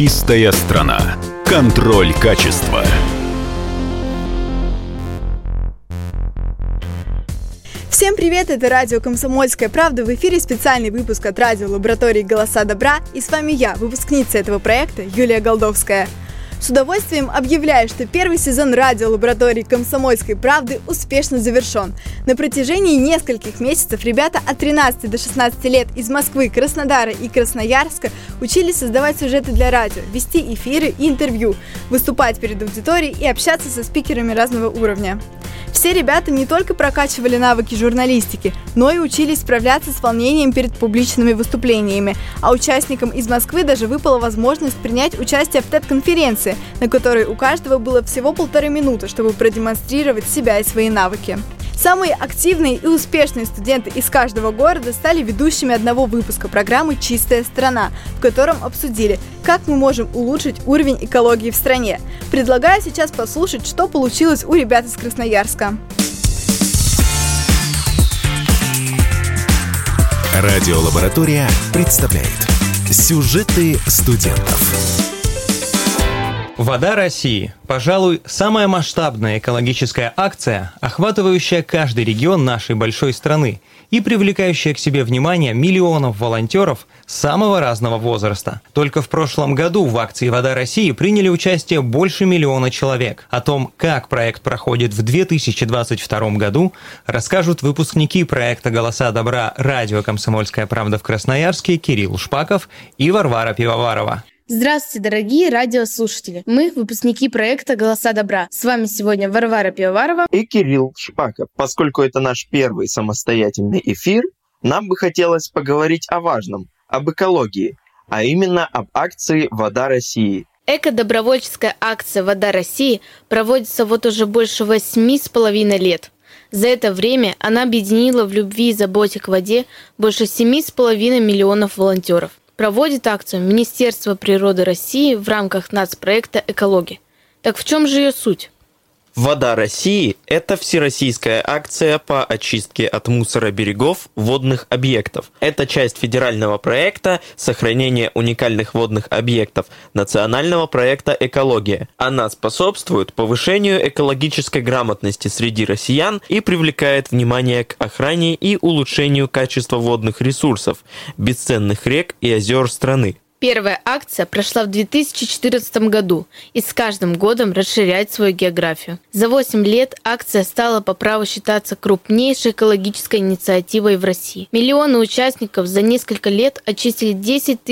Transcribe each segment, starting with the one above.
Чистая страна. Контроль качества. Всем привет, это радио «Комсомольская правда». В эфире специальный выпуск от радио «Лаборатории Голоса Добра». И с вами я, выпускница этого проекта Юлия Голдовская. С удовольствием объявляю, что первый сезон радиолаборатории «Комсомольской правды» успешно завершен. На протяжении нескольких месяцев ребята от 13 до 16 лет из Москвы, Краснодара и Красноярска учились создавать сюжеты для радио, вести эфиры и интервью, выступать перед аудиторией и общаться со спикерами разного уровня. Все ребята не только прокачивали навыки журналистики, но и учились справляться с волнением перед публичными выступлениями, а участникам из Москвы даже выпала возможность принять участие в TED-конференции, на которой у каждого было всего полторы минуты, чтобы продемонстрировать себя и свои навыки. Самые активные и успешные студенты из каждого города стали ведущими одного выпуска программы «Чистая страна», в котором обсудили, как мы можем улучшить уровень экологии в стране. Предлагаю сейчас послушать, что получилось у ребят из Красноярска. Радиолаборатория представляет Сюжеты студентов. Вода России. Пожалуй, самая масштабная экологическая акция, охватывающая каждый регион нашей большой страны и привлекающая к себе внимание миллионов волонтеров самого разного возраста. Только в прошлом году в акции «Вода России» приняли участие больше миллиона человек. О том, как проект проходит в 2022 году, расскажут выпускники проекта «Голоса добра» радио «Комсомольская правда» в Красноярске Кирилл Шпаков и Варвара Пивоварова. Здравствуйте, дорогие радиослушатели. Мы выпускники проекта «Голоса добра». С вами сегодня Варвара Пивоварова и Кирилл Шпаков. Поскольку это наш первый самостоятельный эфир, нам бы хотелось поговорить о важном, об экологии, а именно об акции «Вода России». Эко-добровольческая акция «Вода России» проводится вот уже больше восьми с половиной лет. За это время она объединила в любви и заботе к воде больше семи с половиной миллионов волонтеров проводит акцию Министерство природы России в рамках нацпроекта «Экология». Так в чем же ее суть? Вода России – это всероссийская акция по очистке от мусора берегов водных объектов. Это часть федерального проекта сохранения уникальных водных объектов национального проекта «Экология». Она способствует повышению экологической грамотности среди россиян и привлекает внимание к охране и улучшению качества водных ресурсов, бесценных рек и озер страны. Первая акция прошла в 2014 году и с каждым годом расширяет свою географию. За 8 лет акция стала по праву считаться крупнейшей экологической инициативой в России. Миллионы участников за несколько лет очистили 10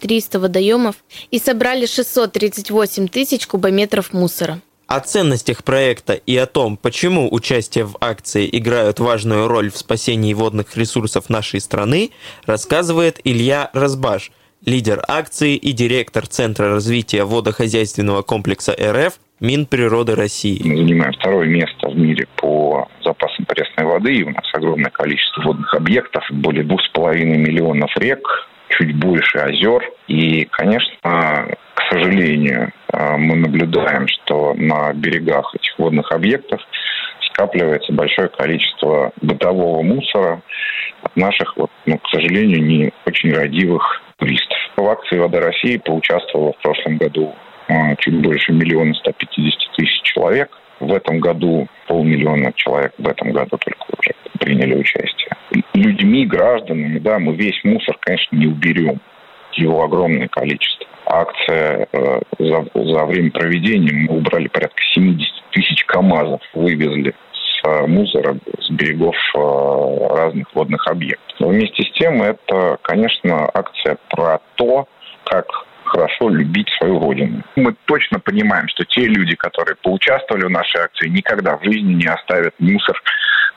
300 водоемов и собрали 638 тысяч кубометров мусора. О ценностях проекта и о том, почему участие в акции играют важную роль в спасении водных ресурсов нашей страны, рассказывает Илья Разбаш, лидер акции и директор Центра развития водохозяйственного комплекса РФ Минприроды России. Мы занимаем второе место в мире по запасам пресной воды, и у нас огромное количество водных объектов, более двух с половиной миллионов рек, чуть больше озер. И, конечно, к сожалению, мы наблюдаем, что на берегах этих водных объектов скапливается большое количество бытового мусора от наших, вот, ну, к сожалению, не очень родивых туристов. В акции «Вода России» поучаствовало в прошлом году а, чуть больше миллиона 150 тысяч человек. В этом году полмиллиона человек в этом году только уже приняли участие. Людьми, гражданами, да, мы весь мусор, конечно, не уберем. Его огромное количество. Акция э, за, за время проведения мы убрали порядка 70 тысяч КАМАЗов, вывезли мусора с берегов э, разных водных объектов. Но вместе с тем это, конечно, акция про то, как хорошо любить свою родину. Мы точно понимаем, что те люди, которые поучаствовали в нашей акции, никогда в жизни не оставят мусор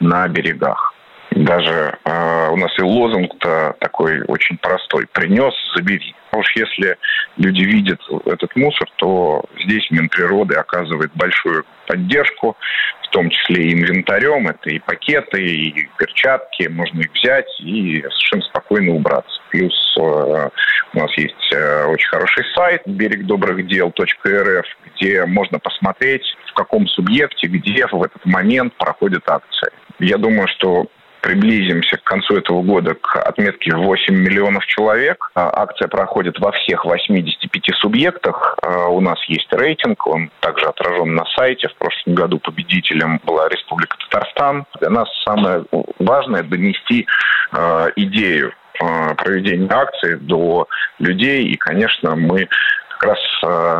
на берегах. Даже э, у нас и лозунг-то такой очень простой. Принес, забери. А уж если люди видят этот мусор, то здесь Минприроды оказывает большую поддержку, в том числе и инвентарем. Это и пакеты, и перчатки. Можно их взять и совершенно спокойно убраться. Плюс э, у нас есть э, очень хороший сайт берегдобрыхдел.рф, где можно посмотреть, в каком субъекте, где в этот момент проходит акция. Я думаю, что приблизимся к концу этого года к отметке 8 миллионов человек. А, акция проходит во всех 85 субъектах. А, у нас есть рейтинг, он также отражен на сайте. В прошлом году победителем была Республика Татарстан. Для нас самое важное донести а, идею проведения акции до людей. И, конечно, мы как раз,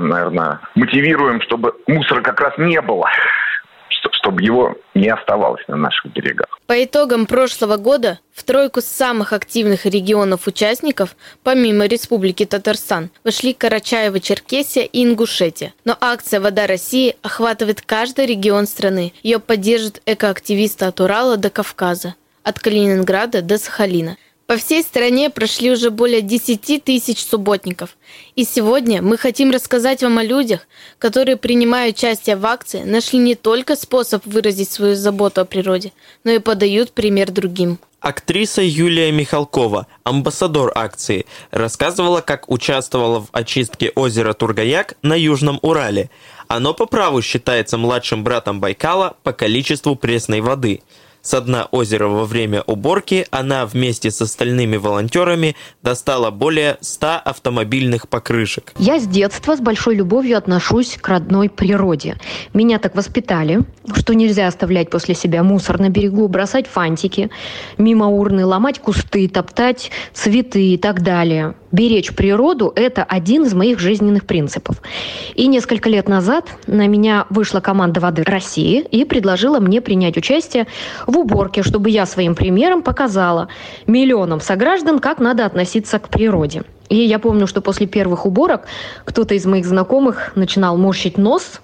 наверное, мотивируем, чтобы мусора как раз не было чтобы его не оставалось на наших берегах. По итогам прошлого года в тройку самых активных регионов-участников, помимо Республики Татарстан, вошли Карачаево-Черкесия и Ингушетия. Но акция «Вода России» охватывает каждый регион страны. Ее поддержат экоактивисты от Урала до Кавказа, от Калининграда до Сахалина – по всей стране прошли уже более 10 тысяч субботников. И сегодня мы хотим рассказать вам о людях, которые, принимая участие в акции, нашли не только способ выразить свою заботу о природе, но и подают пример другим. Актриса Юлия Михалкова, амбассадор акции, рассказывала, как участвовала в очистке озера Тургаяк на Южном Урале. Оно по праву считается младшим братом Байкала по количеству пресной воды – с дна озера во время уборки она вместе с остальными волонтерами достала более 100 автомобильных покрышек. Я с детства с большой любовью отношусь к родной природе. Меня так воспитали, что нельзя оставлять после себя мусор на берегу, бросать фантики, мимо урны ломать кусты, топтать цветы и так далее беречь природу – это один из моих жизненных принципов. И несколько лет назад на меня вышла команда «Воды России» и предложила мне принять участие в уборке, чтобы я своим примером показала миллионам сограждан, как надо относиться к природе. И я помню, что после первых уборок кто-то из моих знакомых начинал морщить нос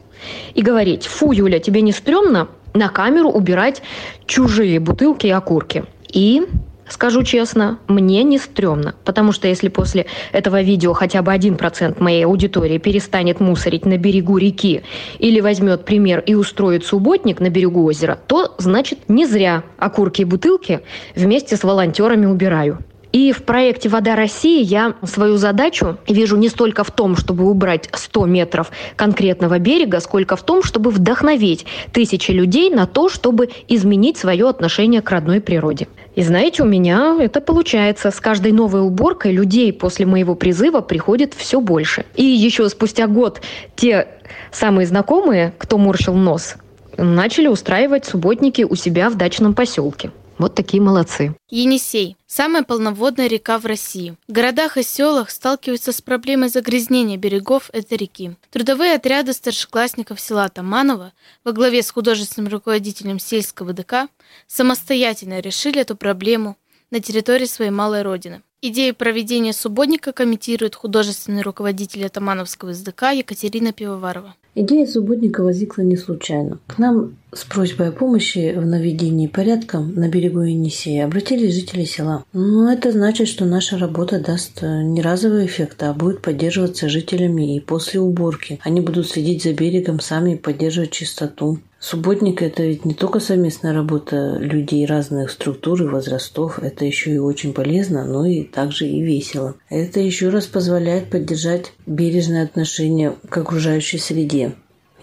и говорить, фу, Юля, тебе не стрёмно на камеру убирать чужие бутылки и окурки? И Скажу честно, мне не стрёмно, потому что если после этого видео хотя бы один процент моей аудитории перестанет мусорить на берегу реки или возьмет пример и устроит субботник на берегу озера, то значит не зря окурки и бутылки вместе с волонтерами убираю. И в проекте «Вода России» я свою задачу вижу не столько в том, чтобы убрать 100 метров конкретного берега, сколько в том, чтобы вдохновить тысячи людей на то, чтобы изменить свое отношение к родной природе. И знаете, у меня это получается. С каждой новой уборкой людей после моего призыва приходит все больше. И еще спустя год те самые знакомые, кто морщил нос, начали устраивать субботники у себя в дачном поселке. Вот такие молодцы. Енисей – самая полноводная река в России. В городах и селах сталкиваются с проблемой загрязнения берегов этой реки. Трудовые отряды старшеклассников села Таманова во главе с художественным руководителем сельского ДК самостоятельно решили эту проблему на территории своей малой родины. Идею проведения субботника комментирует художественный руководитель Атамановского СДК Екатерина Пивоварова. Идея субботника возникла не случайно. К нам с просьбой о помощи в наведении порядка на берегу Енисея обратились жители села. Но это значит, что наша работа даст э, не разовый эффект, а будет поддерживаться жителями и после уборки. Они будут следить за берегом, сами поддерживать чистоту. Субботник – это ведь не только совместная работа людей разных структур и возрастов, это еще и очень полезно, но и также и весело. Это еще раз позволяет поддержать бережное отношение к окружающей среде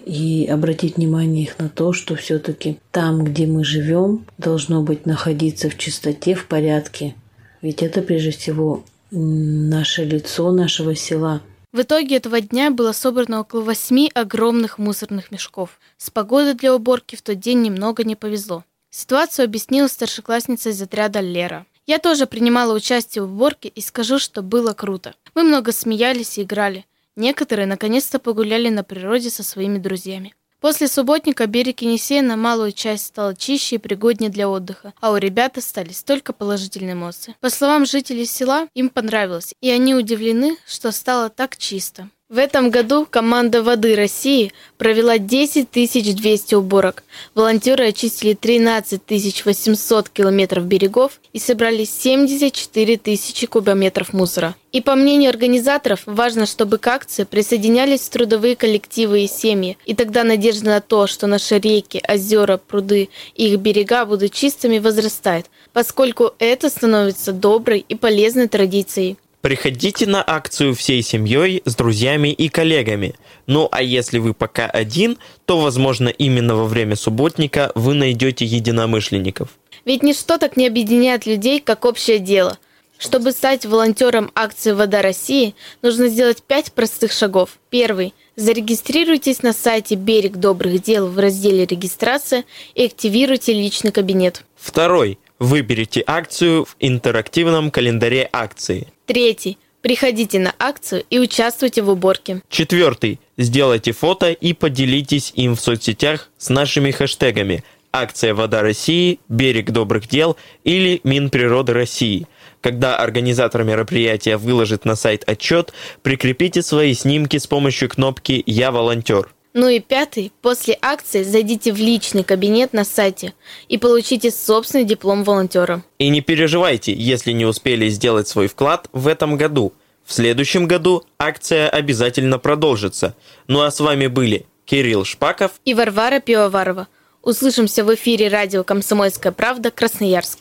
и обратить внимание их на то, что все-таки там, где мы живем, должно быть находиться в чистоте, в порядке. Ведь это прежде всего наше лицо нашего села – в итоге этого дня было собрано около восьми огромных мусорных мешков. С погодой для уборки в тот день немного не повезло. Ситуацию объяснила старшеклассница из отряда Лера. Я тоже принимала участие в уборке и скажу, что было круто. Мы много смеялись и играли. Некоторые наконец-то погуляли на природе со своими друзьями. После субботника берег Енисея на малую часть стал чище и пригоднее для отдыха, а у ребят остались только положительные эмоции. По словам жителей села, им понравилось, и они удивлены, что стало так чисто. В этом году команда «Воды России» провела 10 200 уборок. Волонтеры очистили 13 800 километров берегов и собрали 74 тысячи кубометров мусора. И по мнению организаторов, важно, чтобы к акции присоединялись трудовые коллективы и семьи. И тогда надежда на то, что наши реки, озера, пруды и их берега будут чистыми, возрастает, поскольку это становится доброй и полезной традицией. Приходите на акцию всей семьей, с друзьями и коллегами. Ну а если вы пока один, то, возможно, именно во время субботника вы найдете единомышленников. Ведь ничто так не объединяет людей, как общее дело. Чтобы стать волонтером акции «Вода России», нужно сделать пять простых шагов. Первый. Зарегистрируйтесь на сайте «Берег добрых дел» в разделе «Регистрация» и активируйте личный кабинет. Второй. Выберите акцию в интерактивном календаре акции. Третий. Приходите на акцию и участвуйте в уборке. Четвертый. Сделайте фото и поделитесь им в соцсетях с нашими хэштегами «Акция Вода России», «Берег добрых дел» или «Минприроды России». Когда организатор мероприятия выложит на сайт отчет, прикрепите свои снимки с помощью кнопки «Я волонтер». Ну и пятый. После акции зайдите в личный кабинет на сайте и получите собственный диплом волонтера. И не переживайте, если не успели сделать свой вклад в этом году. В следующем году акция обязательно продолжится. Ну а с вами были Кирилл Шпаков и Варвара Пивоварова. Услышимся в эфире радио «Комсомольская правда» Красноярск.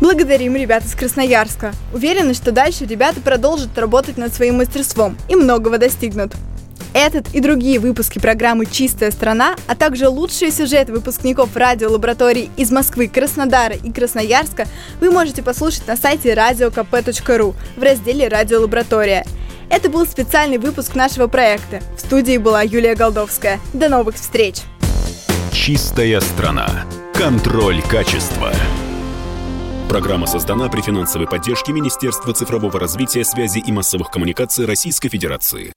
Благодарим ребят из Красноярска. Уверены, что дальше ребята продолжат работать над своим мастерством и многого достигнут. Этот и другие выпуски программы «Чистая страна», а также лучшие сюжеты выпускников радиолабораторий из Москвы, Краснодара и Красноярска вы можете послушать на сайте radiokp.ru в разделе «Радиолаборатория». Это был специальный выпуск нашего проекта. В студии была Юлия Голдовская. До новых встреч! Чистая страна. Контроль качества. Программа создана при финансовой поддержке Министерства цифрового развития, связи и массовых коммуникаций Российской Федерации.